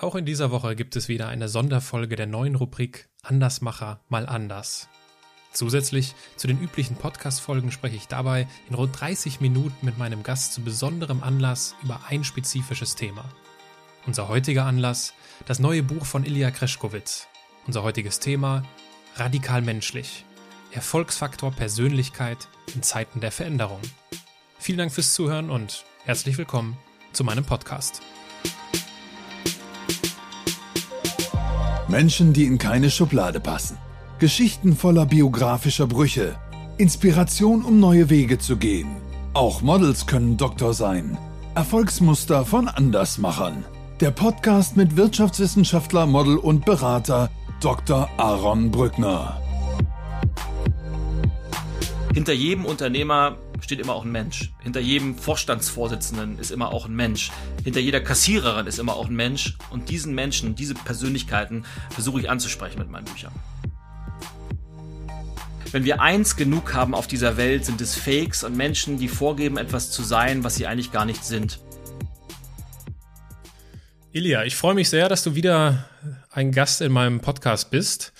Auch in dieser Woche gibt es wieder eine Sonderfolge der neuen Rubrik Andersmacher mal anders. Zusätzlich zu den üblichen Podcast-Folgen spreche ich dabei in rund 30 Minuten mit meinem Gast zu besonderem Anlass über ein spezifisches Thema. Unser heutiger Anlass, das neue Buch von Ilya Kreschkowitz. Unser heutiges Thema, radikal menschlich. Erfolgsfaktor Persönlichkeit in Zeiten der Veränderung. Vielen Dank fürs Zuhören und herzlich willkommen zu meinem Podcast. Menschen, die in keine Schublade passen. Geschichten voller biografischer Brüche. Inspiration, um neue Wege zu gehen. Auch Models können Doktor sein. Erfolgsmuster von Andersmachern. Der Podcast mit Wirtschaftswissenschaftler, Model und Berater Dr. Aaron Brückner. Hinter jedem Unternehmer steht immer auch ein Mensch. Hinter jedem Vorstandsvorsitzenden ist immer auch ein Mensch. Hinter jeder Kassiererin ist immer auch ein Mensch. Und diesen Menschen, diese Persönlichkeiten versuche ich anzusprechen mit meinen Büchern. Wenn wir eins genug haben auf dieser Welt, sind es Fakes und Menschen, die vorgeben, etwas zu sein, was sie eigentlich gar nicht sind. Ilja, ich freue mich sehr, dass du wieder ein Gast in meinem Podcast bist.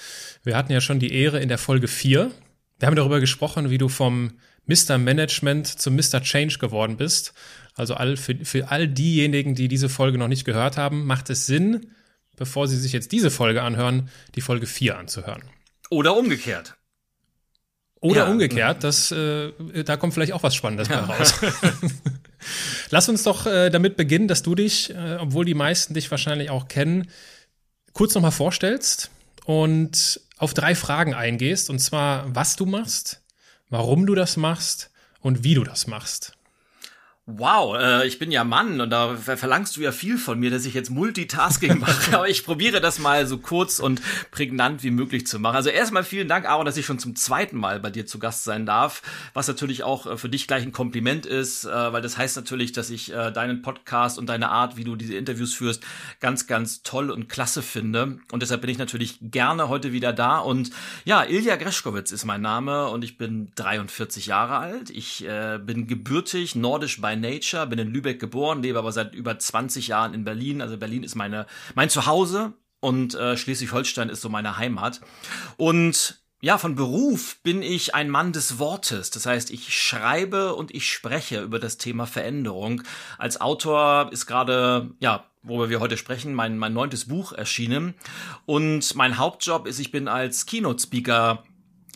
Wir hatten ja schon die Ehre in der Folge 4. Wir haben darüber gesprochen, wie du vom Mr. Management zum Mr. Change geworden bist. Also all, für, für all diejenigen, die diese Folge noch nicht gehört haben, macht es Sinn, bevor sie sich jetzt diese Folge anhören, die Folge 4 anzuhören. Oder umgekehrt. Oder ja. umgekehrt, das, äh, da kommt vielleicht auch was Spannendes ja. bei raus. Lass uns doch äh, damit beginnen, dass du dich, äh, obwohl die meisten dich wahrscheinlich auch kennen, kurz nochmal vorstellst und auf drei Fragen eingehst. Und zwar, was du machst, warum du das machst und wie du das machst. Wow, äh, ich bin ja Mann und da verlangst du ja viel von mir, dass ich jetzt Multitasking mache. Aber ich probiere das mal so kurz und prägnant wie möglich zu machen. Also erstmal vielen Dank, Aaron, dass ich schon zum zweiten Mal bei dir zu Gast sein darf. Was natürlich auch äh, für dich gleich ein Kompliment ist, äh, weil das heißt natürlich, dass ich äh, deinen Podcast und deine Art, wie du diese Interviews führst, ganz, ganz toll und klasse finde. Und deshalb bin ich natürlich gerne heute wieder da. Und ja, Ilja Greschkowitz ist mein Name und ich bin 43 Jahre alt. Ich äh, bin gebürtig nordisch bei Nature, bin in Lübeck geboren, lebe aber seit über 20 Jahren in Berlin. Also Berlin ist meine, mein Zuhause und äh, Schleswig-Holstein ist so meine Heimat. Und ja, von Beruf bin ich ein Mann des Wortes. Das heißt, ich schreibe und ich spreche über das Thema Veränderung. Als Autor ist gerade, ja, worüber wir heute sprechen, mein, mein neuntes Buch erschienen. Und mein Hauptjob ist, ich bin als Keynote-Speaker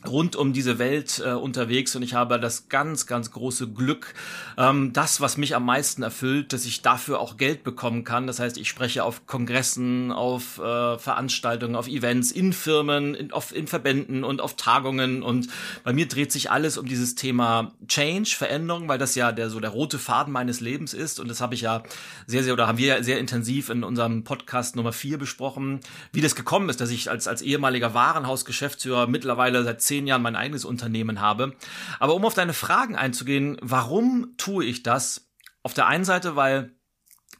rund um diese Welt äh, unterwegs und ich habe das ganz, ganz große Glück, ähm, das, was mich am meisten erfüllt, dass ich dafür auch Geld bekommen kann. Das heißt, ich spreche auf Kongressen, auf äh, Veranstaltungen, auf Events, in Firmen, in, auf, in Verbänden und auf Tagungen und bei mir dreht sich alles um dieses Thema Change, Veränderung, weil das ja der so der rote Faden meines Lebens ist und das habe ich ja sehr, sehr oder haben wir ja sehr intensiv in unserem Podcast Nummer vier besprochen, wie das gekommen ist, dass ich als, als ehemaliger Warenhausgeschäftsführer mittlerweile seit zehn zehn Jahren mein eigenes Unternehmen habe. Aber um auf deine Fragen einzugehen, warum tue ich das? Auf der einen Seite, weil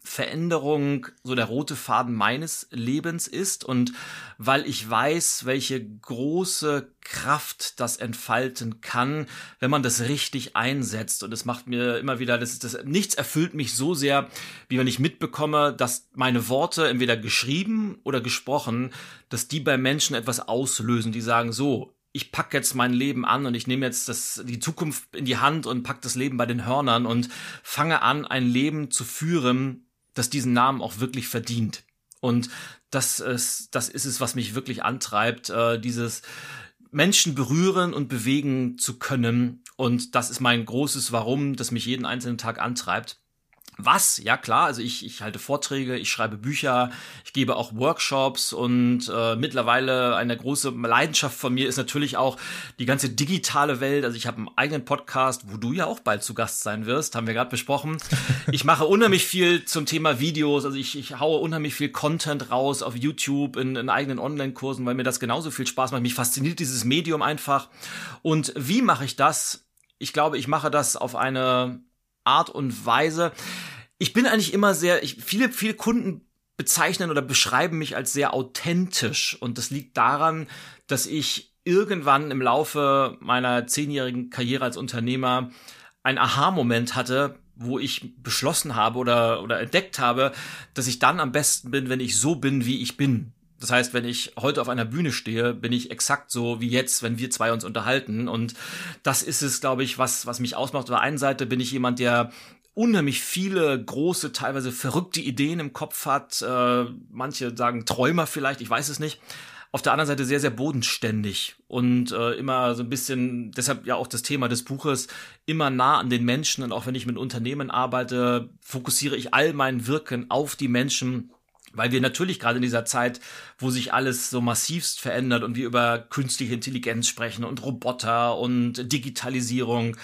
Veränderung so der rote Faden meines Lebens ist und weil ich weiß, welche große Kraft das entfalten kann, wenn man das richtig einsetzt. Und es macht mir immer wieder, das ist das, nichts erfüllt mich so sehr, wie wenn ich mitbekomme, dass meine Worte entweder geschrieben oder gesprochen, dass die bei Menschen etwas auslösen, die sagen, so, ich pack jetzt mein Leben an und ich nehme jetzt das, die Zukunft in die Hand und pack das Leben bei den Hörnern und fange an, ein Leben zu führen, das diesen Namen auch wirklich verdient. Und das ist, das ist es, was mich wirklich antreibt, äh, dieses Menschen berühren und bewegen zu können. Und das ist mein großes Warum, das mich jeden einzelnen Tag antreibt. Was? Ja klar, also ich, ich halte Vorträge, ich schreibe Bücher, ich gebe auch Workshops und äh, mittlerweile eine große Leidenschaft von mir ist natürlich auch die ganze digitale Welt. Also ich habe einen eigenen Podcast, wo du ja auch bald zu Gast sein wirst, haben wir gerade besprochen. Ich mache unheimlich viel zum Thema Videos, also ich, ich haue unheimlich viel Content raus auf YouTube in, in eigenen Online-Kursen, weil mir das genauso viel Spaß macht. Mich fasziniert dieses Medium einfach. Und wie mache ich das? Ich glaube, ich mache das auf eine Art und Weise. Ich bin eigentlich immer sehr, ich, viele, viele Kunden bezeichnen oder beschreiben mich als sehr authentisch. Und das liegt daran, dass ich irgendwann im Laufe meiner zehnjährigen Karriere als Unternehmer ein Aha-Moment hatte, wo ich beschlossen habe oder, oder entdeckt habe, dass ich dann am besten bin, wenn ich so bin, wie ich bin. Das heißt, wenn ich heute auf einer Bühne stehe, bin ich exakt so wie jetzt, wenn wir zwei uns unterhalten. Und das ist es, glaube ich, was, was mich ausmacht. Auf der einen Seite bin ich jemand, der unheimlich viele große, teilweise verrückte Ideen im Kopf hat. Äh, manche sagen Träumer vielleicht, ich weiß es nicht auf der anderen Seite sehr, sehr bodenständig und äh, immer so ein bisschen, deshalb ja auch das Thema des Buches, immer nah an den Menschen und auch wenn ich mit Unternehmen arbeite, fokussiere ich all mein Wirken auf die Menschen, weil wir natürlich gerade in dieser Zeit, wo sich alles so massivst verändert und wir über künstliche Intelligenz sprechen und Roboter und Digitalisierung,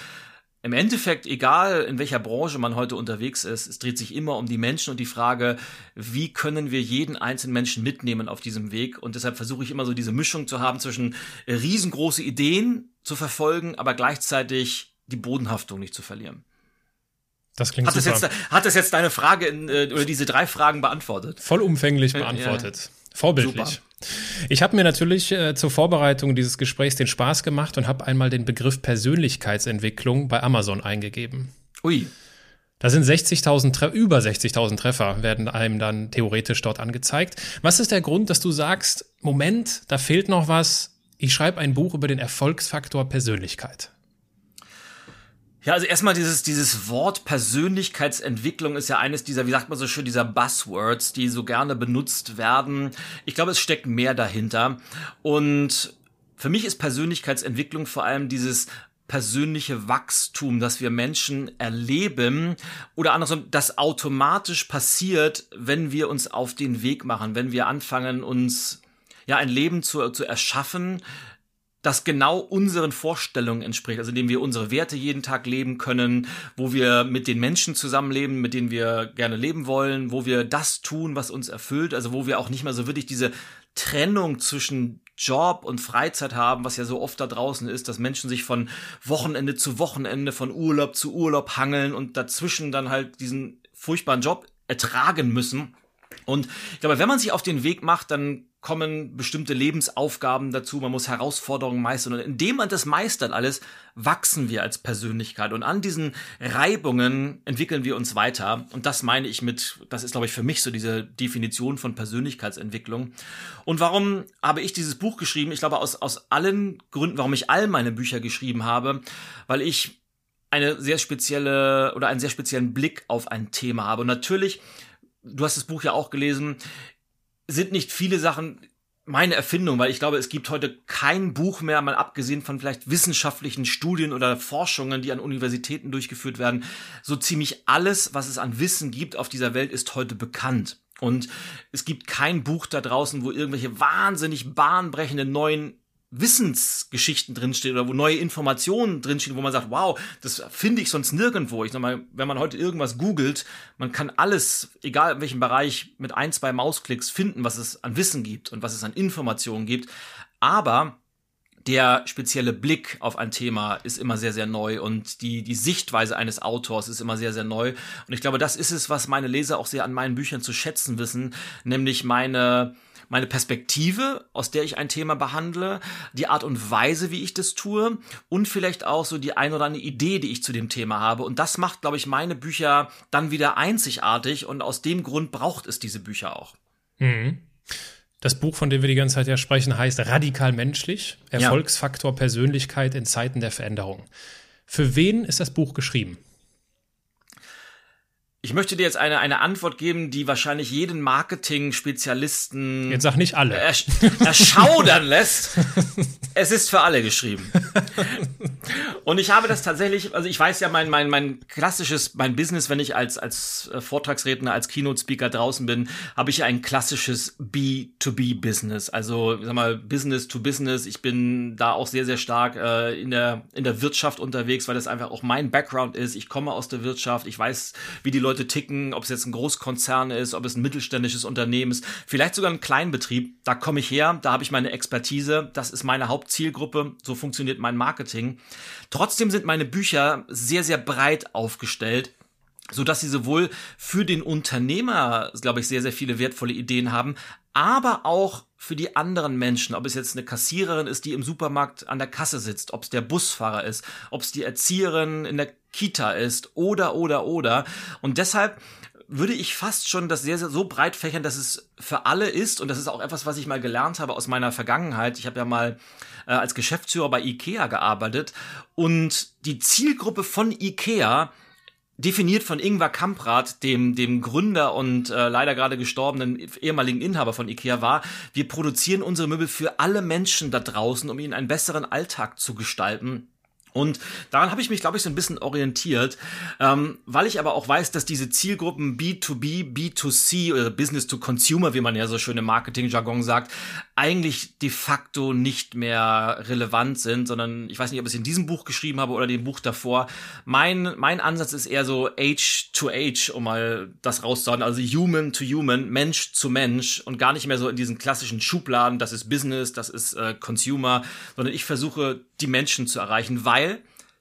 im Endeffekt, egal in welcher Branche man heute unterwegs ist, es dreht sich immer um die Menschen und die Frage, wie können wir jeden einzelnen Menschen mitnehmen auf diesem Weg? Und deshalb versuche ich immer so diese Mischung zu haben zwischen riesengroße Ideen zu verfolgen, aber gleichzeitig die Bodenhaftung nicht zu verlieren. Das klingt hat super. Das jetzt, hat das jetzt deine Frage in, äh, oder diese drei Fragen beantwortet? Vollumfänglich beantwortet. Ja. Vorbildlich. Super. Ich habe mir natürlich äh, zur Vorbereitung dieses Gesprächs den Spaß gemacht und habe einmal den Begriff Persönlichkeitsentwicklung bei Amazon eingegeben. Ui. Da sind 60.000 über 60.000 Treffer werden einem dann theoretisch dort angezeigt. Was ist der Grund, dass du sagst, Moment, da fehlt noch was. Ich schreibe ein Buch über den Erfolgsfaktor Persönlichkeit. Ja, also erstmal dieses, dieses Wort Persönlichkeitsentwicklung ist ja eines dieser, wie sagt man so schön, dieser Buzzwords, die so gerne benutzt werden. Ich glaube, es steckt mehr dahinter. Und für mich ist Persönlichkeitsentwicklung vor allem dieses persönliche Wachstum, das wir Menschen erleben oder andersrum, das automatisch passiert, wenn wir uns auf den Weg machen, wenn wir anfangen, uns ja ein Leben zu, zu erschaffen, das genau unseren Vorstellungen entspricht, also indem wir unsere Werte jeden Tag leben können, wo wir mit den Menschen zusammenleben, mit denen wir gerne leben wollen, wo wir das tun, was uns erfüllt, also wo wir auch nicht mehr so wirklich diese Trennung zwischen Job und Freizeit haben, was ja so oft da draußen ist, dass Menschen sich von Wochenende zu Wochenende, von Urlaub zu Urlaub hangeln und dazwischen dann halt diesen furchtbaren Job ertragen müssen. Und ich glaube, wenn man sich auf den Weg macht, dann kommen bestimmte Lebensaufgaben dazu, man muss Herausforderungen meistern. Und indem man das meistert alles, wachsen wir als Persönlichkeit. Und an diesen Reibungen entwickeln wir uns weiter. Und das meine ich mit, das ist glaube ich für mich so diese Definition von Persönlichkeitsentwicklung. Und warum habe ich dieses Buch geschrieben? Ich glaube aus, aus allen Gründen, warum ich all meine Bücher geschrieben habe, weil ich eine sehr spezielle oder einen sehr speziellen Blick auf ein Thema habe. Und natürlich du hast das Buch ja auch gelesen, sind nicht viele Sachen meine Erfindung, weil ich glaube, es gibt heute kein Buch mehr, mal abgesehen von vielleicht wissenschaftlichen Studien oder Forschungen, die an Universitäten durchgeführt werden. So ziemlich alles, was es an Wissen gibt auf dieser Welt, ist heute bekannt. Und es gibt kein Buch da draußen, wo irgendwelche wahnsinnig bahnbrechenden neuen Wissensgeschichten drinstehen oder wo neue Informationen drinstehen, wo man sagt, wow, das finde ich sonst nirgendwo. Ich sag mal, wenn man heute irgendwas googelt, man kann alles, egal in welchem Bereich, mit ein, zwei Mausklicks finden, was es an Wissen gibt und was es an Informationen gibt. Aber der spezielle Blick auf ein Thema ist immer sehr, sehr neu und die, die Sichtweise eines Autors ist immer sehr, sehr neu. Und ich glaube, das ist es, was meine Leser auch sehr an meinen Büchern zu schätzen wissen, nämlich meine, meine Perspektive, aus der ich ein Thema behandle, die Art und Weise, wie ich das tue und vielleicht auch so die ein oder andere Idee, die ich zu dem Thema habe. Und das macht, glaube ich, meine Bücher dann wieder einzigartig und aus dem Grund braucht es diese Bücher auch. Mhm. Das Buch, von dem wir die ganze Zeit ja sprechen, heißt Radikal menschlich, Erfolgsfaktor Persönlichkeit in Zeiten der Veränderung. Für wen ist das Buch geschrieben? Ich möchte dir jetzt eine, eine Antwort geben, die wahrscheinlich jeden Marketing-Spezialisten jetzt sag nicht alle ersch erschaudern lässt. es ist für alle geschrieben. Und ich habe das tatsächlich, also ich weiß ja, mein, mein, mein klassisches, mein Business, wenn ich als, als äh, Vortragsredner, als Keynote-Speaker draußen bin, habe ich ein klassisches B2B-Business. Also, sag mal, Business to Business. Ich bin da auch sehr, sehr stark äh, in, der, in der Wirtschaft unterwegs, weil das einfach auch mein Background ist. Ich komme aus der Wirtschaft. Ich weiß, wie die Leute Leute ticken, ob es jetzt ein Großkonzern ist, ob es ein mittelständisches Unternehmen ist, vielleicht sogar ein Kleinbetrieb. Da komme ich her, da habe ich meine Expertise, das ist meine Hauptzielgruppe, so funktioniert mein Marketing. Trotzdem sind meine Bücher sehr, sehr breit aufgestellt so dass sie sowohl für den Unternehmer, glaube ich, sehr, sehr viele wertvolle Ideen haben, aber auch für die anderen Menschen, ob es jetzt eine Kassiererin ist, die im Supermarkt an der Kasse sitzt, ob es der Busfahrer ist, ob es die Erzieherin in der Kita ist oder, oder, oder. Und deshalb würde ich fast schon das sehr, sehr so breit fächern, dass es für alle ist. Und das ist auch etwas, was ich mal gelernt habe aus meiner Vergangenheit. Ich habe ja mal äh, als Geschäftsführer bei IKEA gearbeitet. Und die Zielgruppe von IKEA definiert von Ingvar Kamprad, dem, dem Gründer und äh, leider gerade gestorbenen ehemaligen Inhaber von IKEA war, wir produzieren unsere Möbel für alle Menschen da draußen, um ihnen einen besseren Alltag zu gestalten. Und daran habe ich mich, glaube ich, so ein bisschen orientiert, ähm, weil ich aber auch weiß, dass diese Zielgruppen B2B, B2C oder Business to Consumer, wie man ja so schön im Marketing-Jargon sagt, eigentlich de facto nicht mehr relevant sind, sondern ich weiß nicht, ob ich es in diesem Buch geschrieben habe oder dem Buch davor. Mein, mein Ansatz ist eher so Age to Age, um mal das rauszuhauen, also Human to Human, Mensch zu Mensch und gar nicht mehr so in diesen klassischen Schubladen, das ist Business, das ist äh, Consumer, sondern ich versuche, die Menschen zu erreichen, weil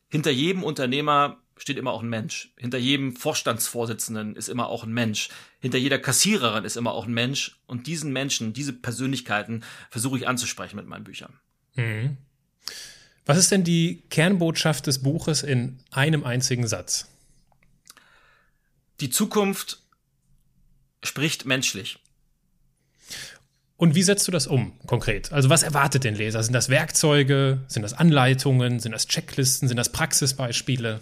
hinter jedem Unternehmer steht immer auch ein Mensch. Hinter jedem Vorstandsvorsitzenden ist immer auch ein Mensch. Hinter jeder Kassiererin ist immer auch ein Mensch. Und diesen Menschen, diese Persönlichkeiten versuche ich anzusprechen mit meinen Büchern. Mhm. Was ist denn die Kernbotschaft des Buches in einem einzigen Satz? Die Zukunft spricht menschlich. Und wie setzt du das um konkret? Also was erwartet den Leser? Sind das Werkzeuge? Sind das Anleitungen? Sind das Checklisten? Sind das Praxisbeispiele?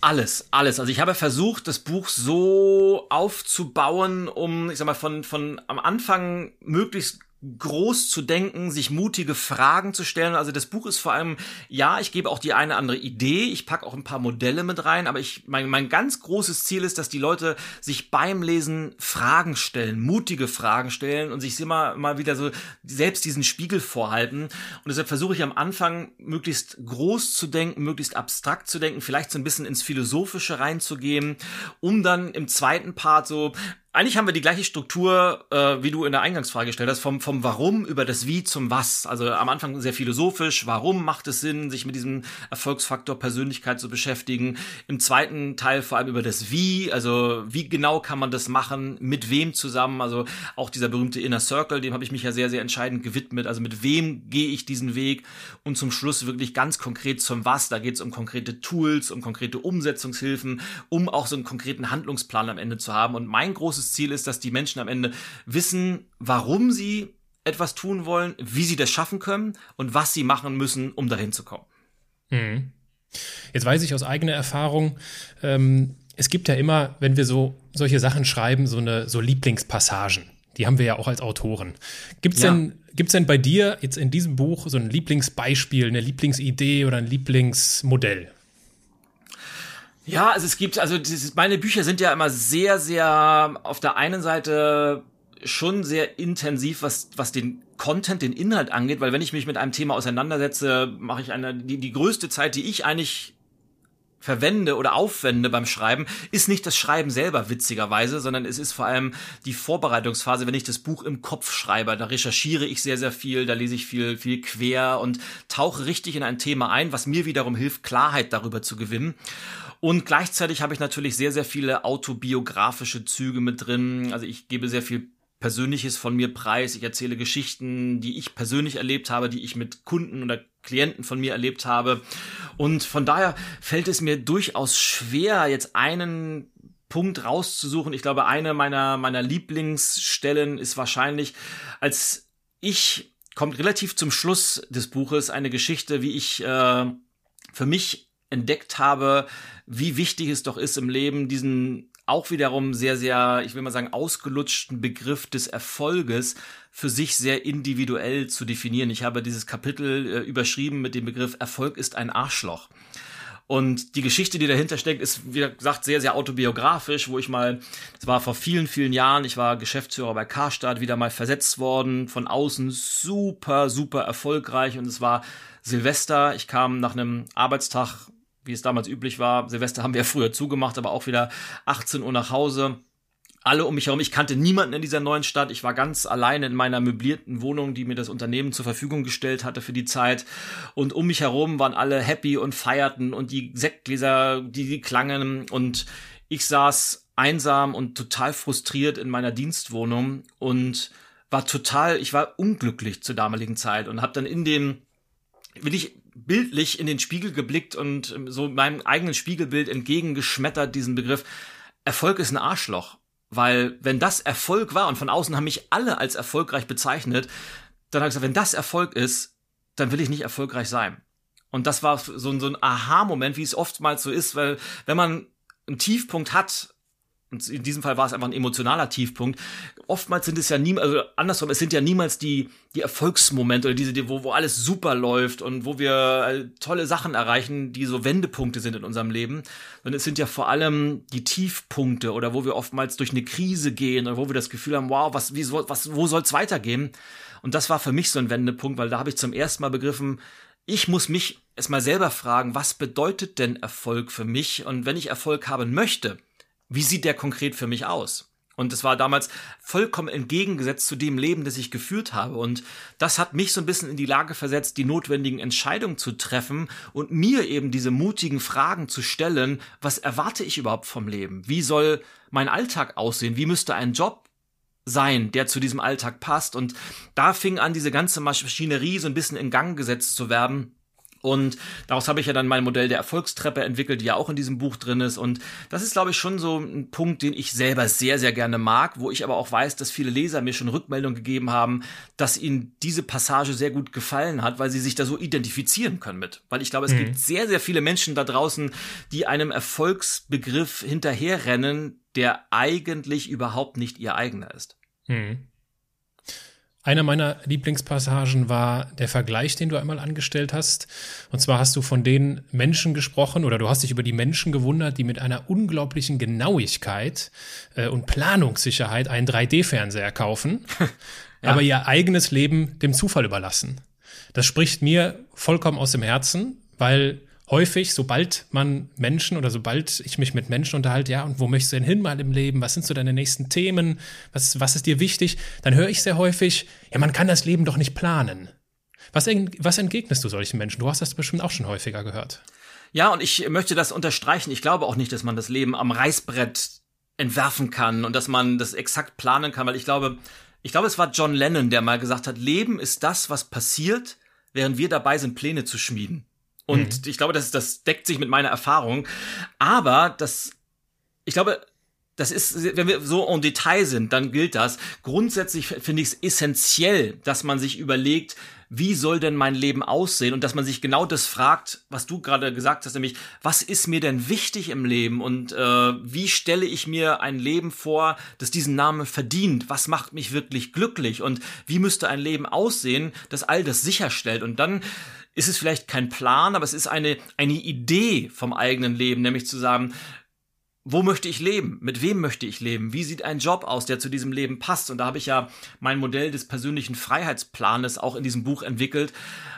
Alles, alles. Also ich habe versucht, das Buch so aufzubauen, um, ich sag mal, von, von am Anfang möglichst groß zu denken, sich mutige Fragen zu stellen. Also das Buch ist vor allem, ja, ich gebe auch die eine andere Idee, ich packe auch ein paar Modelle mit rein, aber ich, mein, mein ganz großes Ziel ist, dass die Leute sich beim Lesen Fragen stellen, mutige Fragen stellen und sich immer mal wieder so selbst diesen Spiegel vorhalten. Und deshalb versuche ich am Anfang möglichst groß zu denken, möglichst abstrakt zu denken, vielleicht so ein bisschen ins Philosophische reinzugehen, um dann im zweiten Part so eigentlich haben wir die gleiche Struktur, äh, wie du in der Eingangsfrage gestellt hast, vom, vom Warum über das Wie zum Was. Also am Anfang sehr philosophisch, warum macht es Sinn, sich mit diesem Erfolgsfaktor Persönlichkeit zu beschäftigen. Im zweiten Teil vor allem über das Wie, also wie genau kann man das machen, mit wem zusammen. Also auch dieser berühmte Inner Circle, dem habe ich mich ja sehr, sehr entscheidend gewidmet. Also mit wem gehe ich diesen Weg und zum Schluss wirklich ganz konkret zum Was. Da geht es um konkrete Tools, um konkrete Umsetzungshilfen, um auch so einen konkreten Handlungsplan am Ende zu haben. Und mein großes großes Ziel ist, dass die Menschen am Ende wissen, warum sie etwas tun wollen, wie sie das schaffen können und was sie machen müssen, um dahin zu kommen. Mhm. Jetzt weiß ich aus eigener Erfahrung, ähm, es gibt ja immer, wenn wir so solche Sachen schreiben, so eine so Lieblingspassagen. Die haben wir ja auch als Autoren. Gibt's ja. denn gibt's denn bei dir jetzt in diesem Buch so ein Lieblingsbeispiel, eine Lieblingsidee oder ein Lieblingsmodell? Ja, also es gibt, also dieses, meine Bücher sind ja immer sehr, sehr auf der einen Seite schon sehr intensiv, was, was den Content, den Inhalt angeht, weil wenn ich mich mit einem Thema auseinandersetze, mache ich eine, die, die größte Zeit, die ich eigentlich verwende oder aufwende beim Schreiben, ist nicht das Schreiben selber witzigerweise, sondern es ist vor allem die Vorbereitungsphase, wenn ich das Buch im Kopf schreibe. Da recherchiere ich sehr, sehr viel, da lese ich viel, viel quer und tauche richtig in ein Thema ein, was mir wiederum hilft, Klarheit darüber zu gewinnen. Und gleichzeitig habe ich natürlich sehr, sehr viele autobiografische Züge mit drin. Also ich gebe sehr viel Persönliches von mir preis. Ich erzähle Geschichten, die ich persönlich erlebt habe, die ich mit Kunden oder Klienten von mir erlebt habe. Und von daher fällt es mir durchaus schwer, jetzt einen Punkt rauszusuchen. Ich glaube, eine meiner, meiner Lieblingsstellen ist wahrscheinlich, als ich, kommt relativ zum Schluss des Buches, eine Geschichte, wie ich äh, für mich entdeckt habe, wie wichtig es doch ist im Leben, diesen auch wiederum sehr, sehr, ich will mal sagen, ausgelutschten Begriff des Erfolges für sich sehr individuell zu definieren. Ich habe dieses Kapitel äh, überschrieben mit dem Begriff Erfolg ist ein Arschloch. Und die Geschichte, die dahinter steckt, ist, wie gesagt, sehr, sehr autobiografisch, wo ich mal, das war vor vielen, vielen Jahren, ich war Geschäftsführer bei Karstadt, wieder mal versetzt worden, von außen super, super erfolgreich und es war Silvester. Ich kam nach einem Arbeitstag wie es damals üblich war. Silvester haben wir ja früher zugemacht, aber auch wieder 18 Uhr nach Hause. Alle um mich herum. Ich kannte niemanden in dieser neuen Stadt. Ich war ganz alleine in meiner möblierten Wohnung, die mir das Unternehmen zur Verfügung gestellt hatte für die Zeit. Und um mich herum waren alle happy und feierten und die Sektgläser, die, die klangen. Und ich saß einsam und total frustriert in meiner Dienstwohnung und war total, ich war unglücklich zur damaligen Zeit und habe dann in dem will ich bildlich in den Spiegel geblickt und so meinem eigenen Spiegelbild entgegengeschmettert diesen Begriff. Erfolg ist ein Arschloch. Weil wenn das Erfolg war und von außen haben mich alle als erfolgreich bezeichnet, dann habe ich gesagt, wenn das Erfolg ist, dann will ich nicht erfolgreich sein. Und das war so, so ein Aha-Moment, wie es oftmals so ist, weil wenn man einen Tiefpunkt hat, und in diesem Fall war es einfach ein emotionaler Tiefpunkt. Oftmals sind es ja nie, also andersrum, es sind ja niemals die, die Erfolgsmomente oder diese, wo, wo alles super läuft und wo wir äh, tolle Sachen erreichen, die so Wendepunkte sind in unserem Leben. Sondern es sind ja vor allem die Tiefpunkte oder wo wir oftmals durch eine Krise gehen oder wo wir das Gefühl haben, wow, was, wie soll, was, wo soll's weitergehen? Und das war für mich so ein Wendepunkt, weil da habe ich zum ersten Mal begriffen, ich muss mich erstmal selber fragen, was bedeutet denn Erfolg für mich? Und wenn ich Erfolg haben möchte, wie sieht der konkret für mich aus? Und es war damals vollkommen entgegengesetzt zu dem Leben, das ich geführt habe. Und das hat mich so ein bisschen in die Lage versetzt, die notwendigen Entscheidungen zu treffen und mir eben diese mutigen Fragen zu stellen, was erwarte ich überhaupt vom Leben? Wie soll mein Alltag aussehen? Wie müsste ein Job sein, der zu diesem Alltag passt? Und da fing an, diese ganze Maschinerie so ein bisschen in Gang gesetzt zu werden und daraus habe ich ja dann mein Modell der Erfolgstreppe entwickelt, die ja auch in diesem Buch drin ist. Und das ist, glaube ich, schon so ein Punkt, den ich selber sehr, sehr gerne mag, wo ich aber auch weiß, dass viele Leser mir schon Rückmeldungen gegeben haben, dass ihnen diese Passage sehr gut gefallen hat, weil sie sich da so identifizieren können mit. Weil ich glaube, es mhm. gibt sehr, sehr viele Menschen da draußen, die einem Erfolgsbegriff hinterherrennen, der eigentlich überhaupt nicht ihr eigener ist. Mhm. Einer meiner Lieblingspassagen war der Vergleich, den du einmal angestellt hast. Und zwar hast du von den Menschen gesprochen oder du hast dich über die Menschen gewundert, die mit einer unglaublichen Genauigkeit äh, und Planungssicherheit einen 3D-Fernseher kaufen, ja. aber ihr eigenes Leben dem Zufall überlassen. Das spricht mir vollkommen aus dem Herzen, weil häufig, sobald man Menschen oder sobald ich mich mit Menschen unterhalte, ja, und wo möchtest du denn hin mal im Leben? Was sind so deine nächsten Themen? Was, was ist dir wichtig? Dann höre ich sehr häufig, ja, man kann das Leben doch nicht planen. Was, was entgegnest du solchen Menschen? Du hast das bestimmt auch schon häufiger gehört. Ja, und ich möchte das unterstreichen. Ich glaube auch nicht, dass man das Leben am Reißbrett entwerfen kann und dass man das exakt planen kann, weil ich glaube, ich glaube, es war John Lennon, der mal gesagt hat, Leben ist das, was passiert, während wir dabei sind, Pläne zu schmieden. Und mhm. ich glaube, das, das deckt sich mit meiner Erfahrung. Aber das, ich glaube, das ist, wenn wir so en Detail sind, dann gilt das. Grundsätzlich finde ich es essentiell, dass man sich überlegt, wie soll denn mein Leben aussehen und dass man sich genau das fragt, was du gerade gesagt hast, nämlich was ist mir denn wichtig im Leben und äh, wie stelle ich mir ein Leben vor, das diesen Namen verdient? Was macht mich wirklich glücklich und wie müsste ein Leben aussehen, das all das sicherstellt? Und dann ist es vielleicht kein Plan, aber es ist eine, eine Idee vom eigenen Leben, nämlich zu sagen, wo möchte ich leben? Mit wem möchte ich leben? Wie sieht ein Job aus, der zu diesem Leben passt? Und da habe ich ja mein Modell des persönlichen Freiheitsplanes auch in diesem Buch entwickelt.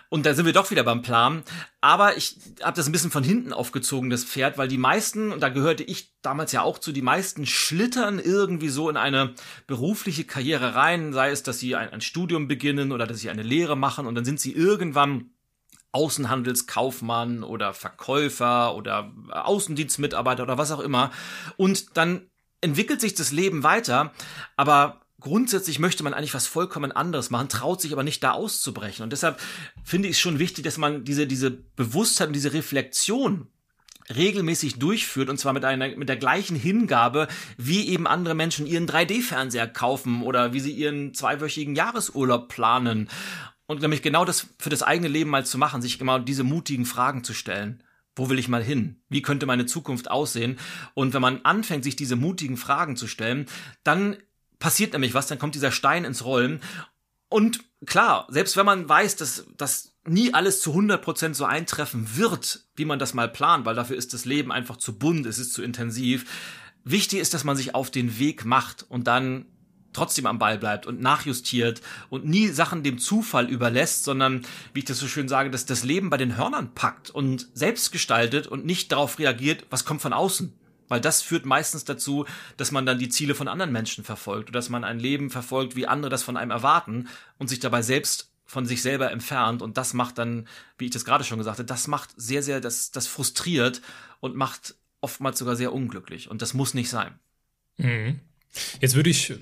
Und da sind wir doch wieder beim Plan. Aber ich habe das ein bisschen von hinten aufgezogen, das Pferd, weil die meisten, und da gehörte ich damals ja auch zu, die meisten schlittern irgendwie so in eine berufliche Karriere rein, sei es, dass sie ein, ein Studium beginnen oder dass sie eine Lehre machen und dann sind sie irgendwann Außenhandelskaufmann oder Verkäufer oder Außendienstmitarbeiter oder was auch immer. Und dann entwickelt sich das Leben weiter, aber grundsätzlich möchte man eigentlich was vollkommen anderes machen, traut sich aber nicht da auszubrechen. Und deshalb finde ich es schon wichtig, dass man diese, diese Bewusstheit und diese Reflexion regelmäßig durchführt und zwar mit einer mit der gleichen Hingabe wie eben andere Menschen ihren 3D-Fernseher kaufen oder wie sie ihren zweiwöchigen Jahresurlaub planen und nämlich genau das für das eigene Leben mal zu machen, sich genau diese mutigen Fragen zu stellen. Wo will ich mal hin? Wie könnte meine Zukunft aussehen? Und wenn man anfängt, sich diese mutigen Fragen zu stellen, dann passiert nämlich was, dann kommt dieser Stein ins Rollen. Und klar, selbst wenn man weiß, dass das nie alles zu 100% so eintreffen wird, wie man das mal plant, weil dafür ist das Leben einfach zu bunt, es ist zu intensiv. Wichtig ist, dass man sich auf den Weg macht und dann trotzdem am Ball bleibt und nachjustiert und nie Sachen dem Zufall überlässt, sondern, wie ich das so schön sage, dass das Leben bei den Hörnern packt und selbst gestaltet und nicht darauf reagiert, was kommt von außen. Weil das führt meistens dazu, dass man dann die Ziele von anderen Menschen verfolgt oder dass man ein Leben verfolgt, wie andere das von einem erwarten und sich dabei selbst von sich selber entfernt und das macht dann, wie ich das gerade schon gesagt habe, das macht sehr, sehr, das, das frustriert und macht oftmals sogar sehr unglücklich und das muss nicht sein. Mhm. Jetzt würde ich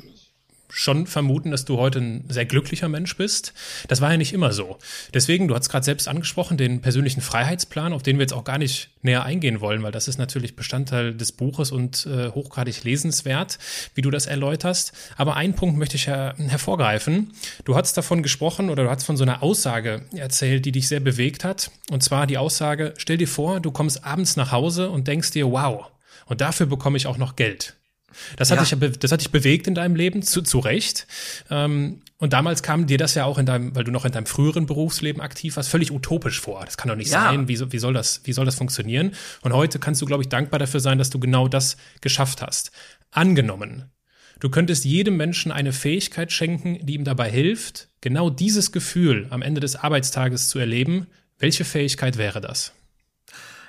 schon vermuten, dass du heute ein sehr glücklicher Mensch bist. Das war ja nicht immer so. Deswegen, du hast gerade selbst angesprochen, den persönlichen Freiheitsplan, auf den wir jetzt auch gar nicht näher eingehen wollen, weil das ist natürlich Bestandteil des Buches und äh, hochgradig lesenswert, wie du das erläuterst. Aber einen Punkt möchte ich her hervorgreifen. Du hast davon gesprochen oder du hast von so einer Aussage erzählt, die dich sehr bewegt hat. Und zwar die Aussage, stell dir vor, du kommst abends nach Hause und denkst dir, wow, und dafür bekomme ich auch noch Geld. Das hat, ja. dich, das hat dich bewegt in deinem Leben, zu, zu Recht. Ähm, und damals kam dir das ja auch in deinem, weil du noch in deinem früheren Berufsleben aktiv warst, völlig utopisch vor. Das kann doch nicht ja. sein. Wie, wie, soll das, wie soll das funktionieren? Und heute kannst du, glaube ich, dankbar dafür sein, dass du genau das geschafft hast. Angenommen, du könntest jedem Menschen eine Fähigkeit schenken, die ihm dabei hilft, genau dieses Gefühl am Ende des Arbeitstages zu erleben. Welche Fähigkeit wäre das?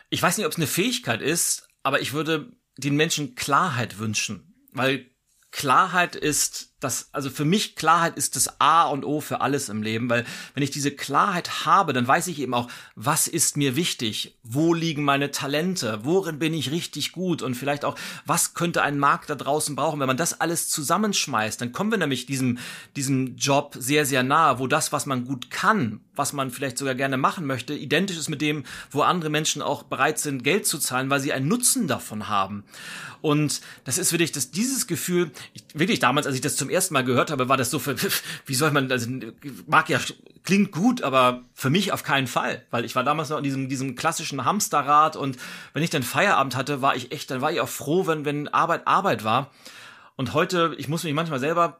Ich weiß nicht, ob es eine Fähigkeit ist, aber ich würde den Menschen Klarheit wünschen, weil Klarheit ist das, also für mich Klarheit ist das A und O für alles im Leben, weil wenn ich diese Klarheit habe, dann weiß ich eben auch, was ist mir wichtig, wo liegen meine Talente, worin bin ich richtig gut und vielleicht auch, was könnte ein Markt da draußen brauchen. Wenn man das alles zusammenschmeißt, dann kommen wir nämlich diesem, diesem Job sehr, sehr nahe, wo das, was man gut kann, was man vielleicht sogar gerne machen möchte, identisch ist mit dem, wo andere Menschen auch bereit sind, Geld zu zahlen, weil sie einen Nutzen davon haben. Und das ist wirklich, dass dieses Gefühl, ich, wirklich damals, als ich das zum zum ersten Mal gehört habe, war das so für, wie soll man, also mag ja, klingt gut, aber für mich auf keinen Fall, weil ich war damals noch in diesem, diesem klassischen Hamsterrad und wenn ich dann Feierabend hatte, war ich echt, dann war ich auch froh, wenn, wenn Arbeit Arbeit war. Und heute, ich muss mich manchmal selber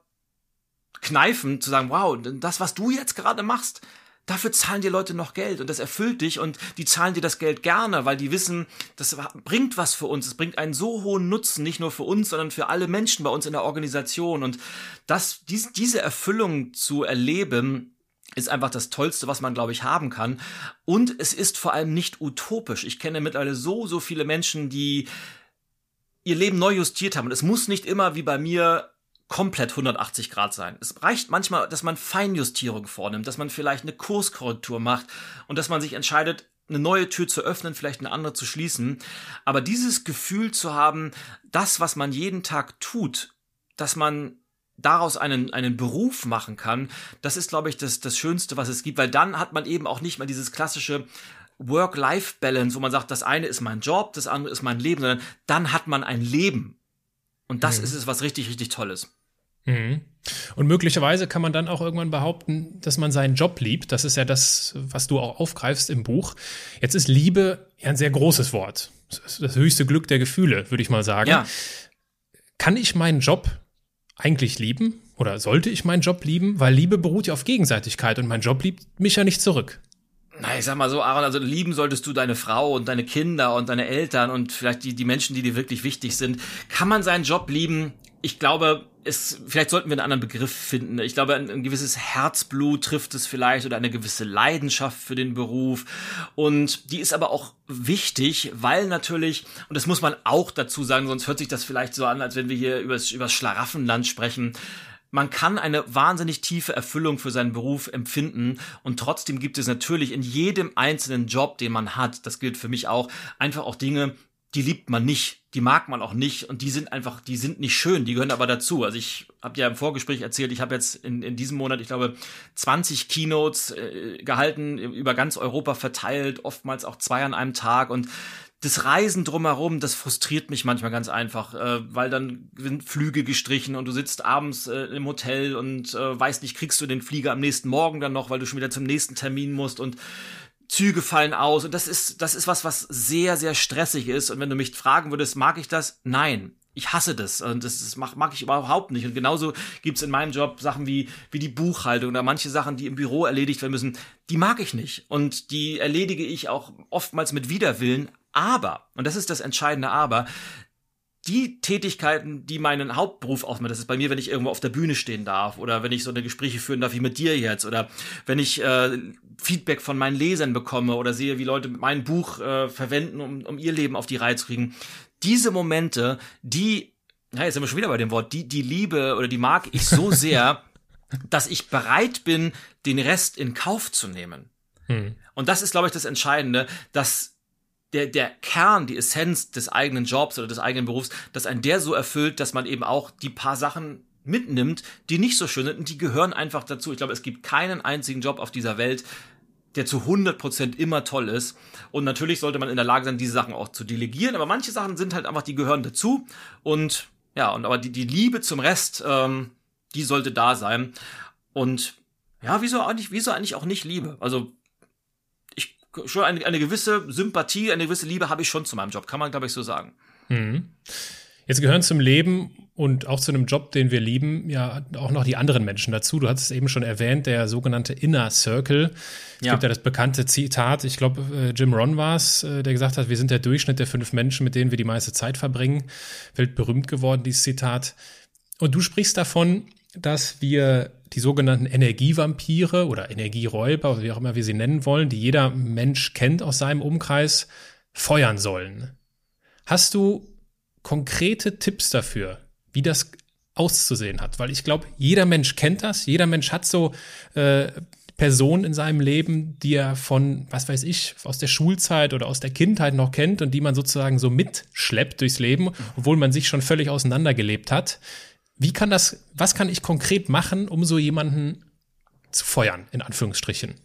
kneifen, zu sagen, wow, das, was du jetzt gerade machst, dafür zahlen dir Leute noch Geld und das erfüllt dich und die zahlen dir das Geld gerne, weil die wissen, das bringt was für uns, es bringt einen so hohen Nutzen, nicht nur für uns, sondern für alle Menschen bei uns in der Organisation und das, dies, diese Erfüllung zu erleben, ist einfach das Tollste, was man, glaube ich, haben kann. Und es ist vor allem nicht utopisch. Ich kenne mittlerweile so, so viele Menschen, die ihr Leben neu justiert haben. Und es muss nicht immer wie bei mir komplett 180 Grad sein. Es reicht manchmal, dass man Feinjustierung vornimmt, dass man vielleicht eine Kurskorrektur macht und dass man sich entscheidet, eine neue Tür zu öffnen, vielleicht eine andere zu schließen. Aber dieses Gefühl zu haben, das, was man jeden Tag tut, dass man daraus einen, einen Beruf machen kann, das ist, glaube ich, das, das Schönste, was es gibt, weil dann hat man eben auch nicht mehr dieses klassische Work-Life-Balance, wo man sagt, das eine ist mein Job, das andere ist mein Leben, sondern dann hat man ein Leben. Und das mhm. ist es, was richtig, richtig toll ist. Mhm. Und möglicherweise kann man dann auch irgendwann behaupten, dass man seinen Job liebt. Das ist ja das, was du auch aufgreifst im Buch. Jetzt ist Liebe ja ein sehr großes Wort. Das höchste Glück der Gefühle, würde ich mal sagen. Ja. Kann ich meinen Job eigentlich lieben? Oder sollte ich meinen Job lieben? Weil Liebe beruht ja auf Gegenseitigkeit und mein Job liebt mich ja nicht zurück. Na, ich sag mal so, Aaron, also lieben solltest du deine Frau und deine Kinder und deine Eltern und vielleicht die, die Menschen, die dir wirklich wichtig sind. Kann man seinen Job lieben? Ich glaube, es, vielleicht sollten wir einen anderen Begriff finden. Ich glaube, ein, ein, gewisses Herzblut trifft es vielleicht oder eine gewisse Leidenschaft für den Beruf. Und die ist aber auch wichtig, weil natürlich, und das muss man auch dazu sagen, sonst hört sich das vielleicht so an, als wenn wir hier übers, übers Schlaraffenland sprechen man kann eine wahnsinnig tiefe Erfüllung für seinen Beruf empfinden und trotzdem gibt es natürlich in jedem einzelnen Job, den man hat, das gilt für mich auch, einfach auch Dinge, die liebt man nicht, die mag man auch nicht und die sind einfach, die sind nicht schön, die gehören aber dazu. Also ich habe ja im Vorgespräch erzählt, ich habe jetzt in, in diesem Monat, ich glaube, 20 Keynotes äh, gehalten, über ganz Europa verteilt, oftmals auch zwei an einem Tag und das Reisen drumherum, das frustriert mich manchmal ganz einfach, äh, weil dann sind Flüge gestrichen und du sitzt abends äh, im Hotel und äh, weißt nicht, kriegst du den Flieger am nächsten Morgen dann noch, weil du schon wieder zum nächsten Termin musst und Züge fallen aus und das ist das ist was was sehr sehr stressig ist und wenn du mich fragen würdest, mag ich das? Nein. Ich hasse das und das, das mag, mag ich überhaupt nicht. Und genauso gibt's in meinem Job Sachen wie, wie die Buchhaltung oder manche Sachen, die im Büro erledigt werden müssen, die mag ich nicht. Und die erledige ich auch oftmals mit Widerwillen, aber, und das ist das entscheidende Aber, die Tätigkeiten, die meinen Hauptberuf ausmachen, das ist bei mir, wenn ich irgendwo auf der Bühne stehen darf oder wenn ich so eine Gespräche führen darf wie mit dir jetzt oder wenn ich äh, Feedback von meinen Lesern bekomme oder sehe, wie Leute mein Buch äh, verwenden, um, um ihr Leben auf die Reihe zu kriegen. Diese Momente, die, ja, jetzt sind wir schon wieder bei dem Wort, die, die Liebe oder die mag ich so sehr, dass ich bereit bin, den Rest in Kauf zu nehmen. Hm. Und das ist, glaube ich, das Entscheidende, dass der, der Kern, die Essenz des eigenen Jobs oder des eigenen Berufs, dass ein der so erfüllt, dass man eben auch die paar Sachen mitnimmt, die nicht so schön sind und die gehören einfach dazu. Ich glaube, es gibt keinen einzigen Job auf dieser Welt, der zu 100% immer toll ist. Und natürlich sollte man in der Lage sein, diese Sachen auch zu delegieren, aber manche Sachen sind halt einfach, die gehören dazu. Und ja, und aber die, die Liebe zum Rest, ähm, die sollte da sein. Und ja, wieso eigentlich, wieso eigentlich auch nicht Liebe? Also schon eine, eine gewisse Sympathie, eine gewisse Liebe habe ich schon zu meinem Job, kann man glaube ich so sagen. Mhm. Jetzt gehören zum Leben und auch zu einem Job, den wir lieben, ja auch noch die anderen Menschen dazu. Du hattest es eben schon erwähnt, der sogenannte Inner Circle. Es ja. gibt ja das bekannte Zitat, ich glaube, äh, Jim Ron war es, äh, der gesagt hat, wir sind der Durchschnitt der fünf Menschen, mit denen wir die meiste Zeit verbringen. Weltberühmt geworden, dieses Zitat. Und du sprichst davon, dass wir die sogenannten Energievampire oder Energieräuber, wie auch immer wir sie nennen wollen, die jeder Mensch kennt aus seinem Umkreis, feuern sollen. Hast du konkrete Tipps dafür, wie das auszusehen hat? Weil ich glaube, jeder Mensch kennt das, jeder Mensch hat so äh, Personen in seinem Leben, die er von, was weiß ich, aus der Schulzeit oder aus der Kindheit noch kennt und die man sozusagen so mitschleppt durchs Leben, obwohl man sich schon völlig auseinandergelebt hat. Wie kann das, was kann ich konkret machen, um so jemanden zu feuern, in Anführungsstrichen?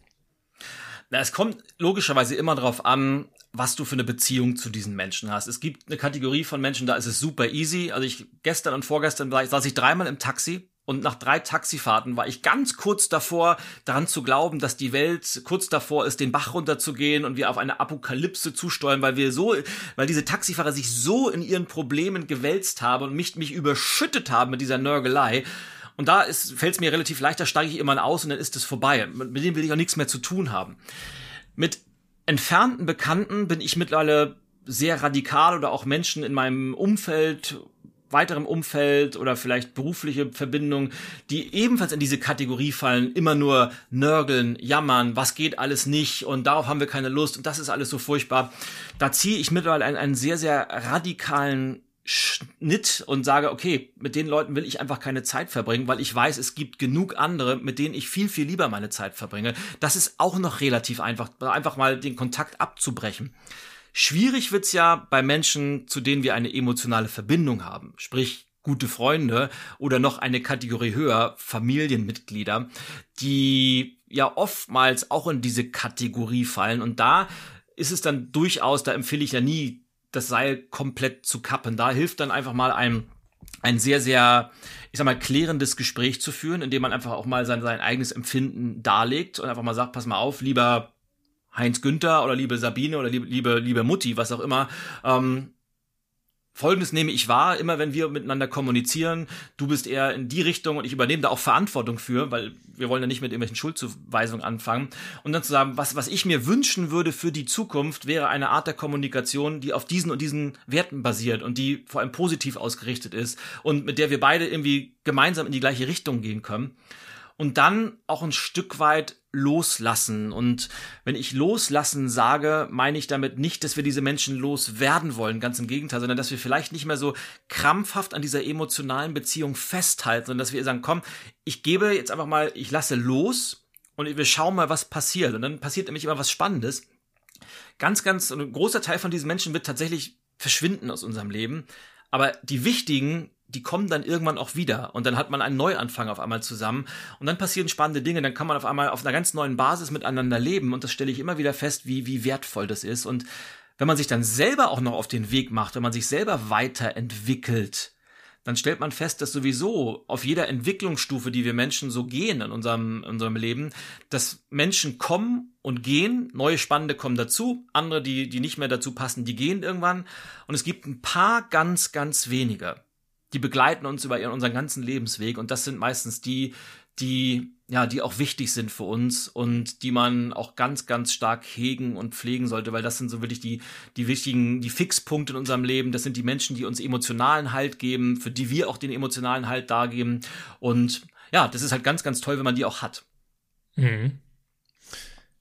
Na, es kommt logischerweise immer darauf an, was du für eine Beziehung zu diesen Menschen hast. Es gibt eine Kategorie von Menschen, da ist es super easy. Also ich gestern und vorgestern saß ich dreimal im Taxi und nach drei Taxifahrten war ich ganz kurz davor, daran zu glauben, dass die Welt kurz davor ist, den Bach runterzugehen und wir auf eine Apokalypse zusteuern, weil wir so, weil diese Taxifahrer sich so in ihren Problemen gewälzt haben und mich, mich überschüttet haben mit dieser Nörgelei. Und da fällt es mir relativ leicht, da steige ich immer aus und dann ist es vorbei. Mit dem will ich auch nichts mehr zu tun haben. Mit entfernten Bekannten bin ich mittlerweile sehr radikal oder auch Menschen in meinem Umfeld, weiterem Umfeld oder vielleicht berufliche Verbindungen, die ebenfalls in diese Kategorie fallen, immer nur nörgeln, jammern, was geht alles nicht und darauf haben wir keine Lust und das ist alles so furchtbar. Da ziehe ich mittlerweile einen, einen sehr, sehr radikalen Schnitt und sage, okay, mit den Leuten will ich einfach keine Zeit verbringen, weil ich weiß, es gibt genug andere, mit denen ich viel, viel lieber meine Zeit verbringe. Das ist auch noch relativ einfach, einfach mal den Kontakt abzubrechen. Schwierig wird's ja bei Menschen, zu denen wir eine emotionale Verbindung haben, sprich gute Freunde oder noch eine Kategorie höher, Familienmitglieder, die ja oftmals auch in diese Kategorie fallen und da ist es dann durchaus, da empfehle ich ja nie das Seil komplett zu kappen. Da hilft dann einfach mal ein, ein sehr, sehr, ich sag mal, klärendes Gespräch zu führen, indem man einfach auch mal sein, sein eigenes Empfinden darlegt und einfach mal sagt, pass mal auf, lieber Heinz Günther oder liebe Sabine oder liebe, liebe, liebe Mutti, was auch immer, ähm, Folgendes nehme ich wahr, immer wenn wir miteinander kommunizieren, du bist eher in die Richtung und ich übernehme da auch Verantwortung für, weil wir wollen ja nicht mit irgendwelchen Schuldzuweisungen anfangen. Und dann zu sagen, was, was ich mir wünschen würde für die Zukunft, wäre eine Art der Kommunikation, die auf diesen und diesen Werten basiert und die vor allem positiv ausgerichtet ist und mit der wir beide irgendwie gemeinsam in die gleiche Richtung gehen können und dann auch ein Stück weit loslassen. Und wenn ich loslassen sage, meine ich damit nicht, dass wir diese Menschen loswerden wollen, ganz im Gegenteil, sondern dass wir vielleicht nicht mehr so krampfhaft an dieser emotionalen Beziehung festhalten, sondern dass wir sagen, komm, ich gebe jetzt einfach mal, ich lasse los und wir schauen mal, was passiert. Und dann passiert nämlich immer was Spannendes. Ganz, ganz, ein großer Teil von diesen Menschen wird tatsächlich verschwinden aus unserem Leben. Aber die wichtigen, die kommen dann irgendwann auch wieder. Und dann hat man einen Neuanfang auf einmal zusammen. Und dann passieren spannende Dinge, dann kann man auf einmal auf einer ganz neuen Basis miteinander leben. Und das stelle ich immer wieder fest, wie, wie wertvoll das ist. Und wenn man sich dann selber auch noch auf den Weg macht, wenn man sich selber weiterentwickelt, dann stellt man fest, dass sowieso auf jeder Entwicklungsstufe, die wir Menschen so gehen in unserem, in unserem Leben, dass Menschen kommen und gehen, neue Spannende kommen dazu, andere, die, die nicht mehr dazu passen, die gehen irgendwann. Und es gibt ein paar ganz, ganz wenige die begleiten uns über unseren ganzen Lebensweg und das sind meistens die, die ja, die auch wichtig sind für uns und die man auch ganz, ganz stark hegen und pflegen sollte, weil das sind so wirklich die, die wichtigen, die Fixpunkte in unserem Leben. Das sind die Menschen, die uns emotionalen Halt geben, für die wir auch den emotionalen Halt dargeben. Und ja, das ist halt ganz, ganz toll, wenn man die auch hat. Mhm.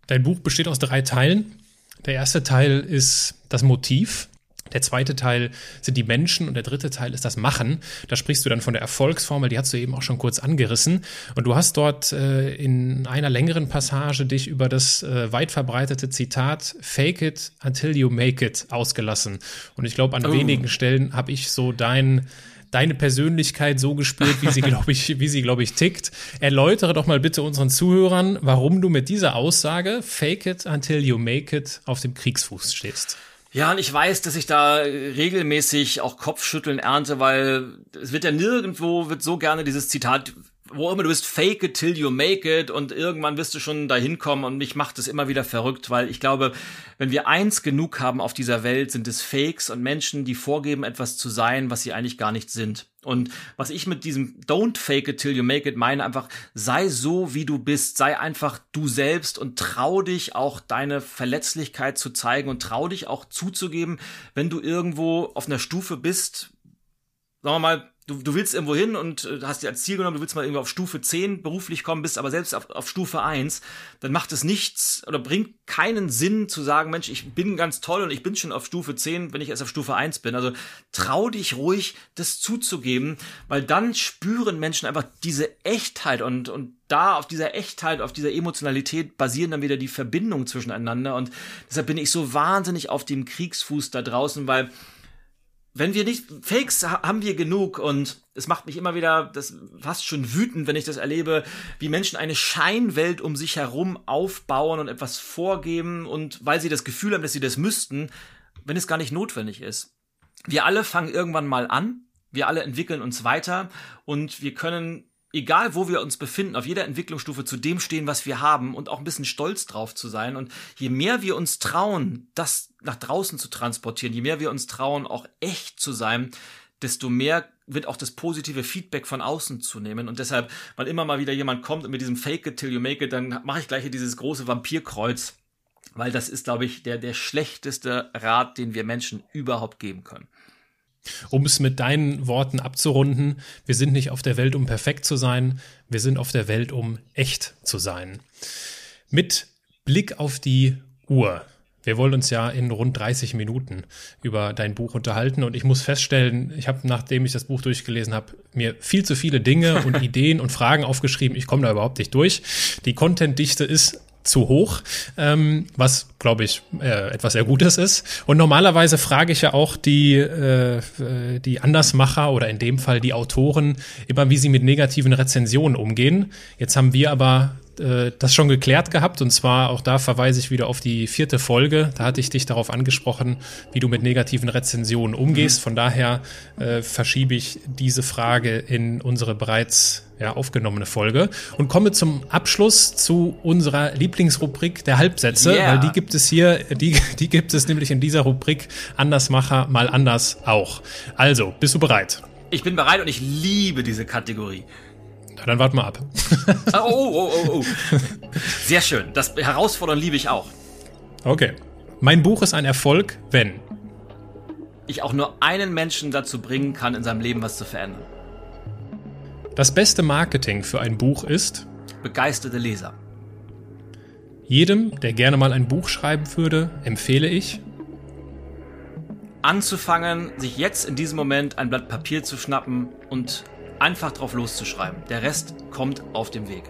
Dein Buch besteht aus drei Teilen. Der erste Teil ist das Motiv, der zweite Teil sind die Menschen und der dritte Teil ist das Machen. Da sprichst du dann von der Erfolgsformel, die hast du eben auch schon kurz angerissen. Und du hast dort äh, in einer längeren Passage dich über das äh, weit verbreitete Zitat Fake it until you make it ausgelassen. Und ich glaube, an oh. wenigen Stellen habe ich so dein deine Persönlichkeit so gespielt, wie sie, glaube ich, wie sie, glaube ich, tickt. Erläutere doch mal bitte unseren Zuhörern, warum du mit dieser Aussage Fake it until you make it auf dem Kriegsfuß stehst. Ja, und ich weiß, dass ich da regelmäßig auch Kopfschütteln ernte, weil es wird ja nirgendwo, wird so gerne dieses Zitat wo immer du bist, fake it till you make it und irgendwann wirst du schon dahin kommen und mich macht es immer wieder verrückt, weil ich glaube, wenn wir eins genug haben auf dieser Welt, sind es Fakes und Menschen, die vorgeben, etwas zu sein, was sie eigentlich gar nicht sind. Und was ich mit diesem Don't fake it till you make it meine, einfach sei so, wie du bist, sei einfach du selbst und trau dich auch deine Verletzlichkeit zu zeigen und trau dich auch zuzugeben, wenn du irgendwo auf einer Stufe bist, sagen wir mal, du, du willst irgendwo hin und äh, hast dir als Ziel genommen, du willst mal irgendwie auf Stufe 10 beruflich kommen, bist aber selbst auf, auf Stufe 1, dann macht es nichts oder bringt keinen Sinn zu sagen, Mensch, ich bin ganz toll und ich bin schon auf Stufe 10, wenn ich erst auf Stufe 1 bin. Also trau dich ruhig, das zuzugeben, weil dann spüren Menschen einfach diese Echtheit und, und da auf dieser Echtheit, auf dieser Emotionalität basieren dann wieder die Verbindungen zwischeneinander und deshalb bin ich so wahnsinnig auf dem Kriegsfuß da draußen, weil wenn wir nicht, Fakes haben wir genug und es macht mich immer wieder das fast schon wütend, wenn ich das erlebe, wie Menschen eine Scheinwelt um sich herum aufbauen und etwas vorgeben und weil sie das Gefühl haben, dass sie das müssten, wenn es gar nicht notwendig ist. Wir alle fangen irgendwann mal an, wir alle entwickeln uns weiter und wir können egal wo wir uns befinden, auf jeder Entwicklungsstufe zu dem stehen, was wir haben und auch ein bisschen stolz drauf zu sein. Und je mehr wir uns trauen, das nach draußen zu transportieren, je mehr wir uns trauen, auch echt zu sein, desto mehr wird auch das positive Feedback von außen zu nehmen. Und deshalb, weil immer mal wieder jemand kommt und mit diesem Fake it till you make it, dann mache ich gleich hier dieses große Vampirkreuz, weil das ist, glaube ich, der, der schlechteste Rat, den wir Menschen überhaupt geben können. Um es mit deinen Worten abzurunden, wir sind nicht auf der Welt, um perfekt zu sein, wir sind auf der Welt, um echt zu sein. Mit Blick auf die Uhr. Wir wollen uns ja in rund 30 Minuten über dein Buch unterhalten und ich muss feststellen, ich habe, nachdem ich das Buch durchgelesen habe, mir viel zu viele Dinge und Ideen und Fragen aufgeschrieben. Ich komme da überhaupt nicht durch. Die Contentdichte ist zu hoch, ähm, was glaube ich äh, etwas sehr Gutes ist. Und normalerweise frage ich ja auch die äh, die Andersmacher oder in dem Fall die Autoren immer, wie sie mit negativen Rezensionen umgehen. Jetzt haben wir aber äh, das schon geklärt gehabt und zwar auch da verweise ich wieder auf die vierte Folge. Da hatte ich dich darauf angesprochen, wie du mit negativen Rezensionen umgehst. Mhm. Von daher äh, verschiebe ich diese Frage in unsere bereits ja, aufgenommene Folge und komme zum Abschluss zu unserer Lieblingsrubrik der Halbsätze, yeah. weil die gibt es hier, die, die gibt es nämlich in dieser Rubrik Andersmacher mal anders auch. Also, bist du bereit? Ich bin bereit und ich liebe diese Kategorie. Na, dann wart mal ab. oh, oh, oh, oh. Sehr schön. Das Herausfordern liebe ich auch. Okay. Mein Buch ist ein Erfolg, wenn ich auch nur einen Menschen dazu bringen kann, in seinem Leben was zu verändern. Das beste Marketing für ein Buch ist begeisterte Leser. Jedem, der gerne mal ein Buch schreiben würde, empfehle ich anzufangen, sich jetzt in diesem Moment ein Blatt Papier zu schnappen und einfach drauf loszuschreiben. Der Rest kommt auf dem Weg.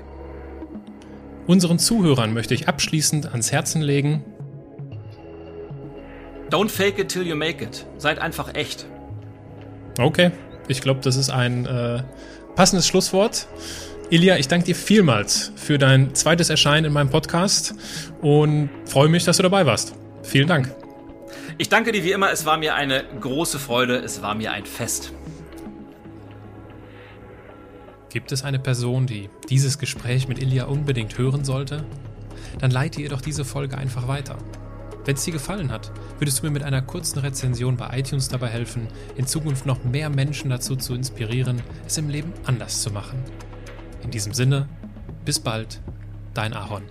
Unseren Zuhörern möchte ich abschließend ans Herzen legen. Don't fake it till you make it. Seid einfach echt. Okay, ich glaube, das ist ein äh, passendes Schlusswort. Ilja, ich danke dir vielmals für dein zweites Erscheinen in meinem Podcast und freue mich, dass du dabei warst. Vielen Dank. Ich danke dir wie immer. Es war mir eine große Freude. Es war mir ein Fest. Gibt es eine Person, die dieses Gespräch mit Ilja unbedingt hören sollte? Dann leite ihr doch diese Folge einfach weiter. Wenn es dir gefallen hat, würdest du mir mit einer kurzen Rezension bei iTunes dabei helfen, in Zukunft noch mehr Menschen dazu zu inspirieren, es im Leben anders zu machen. In diesem Sinne, bis bald, dein Aaron.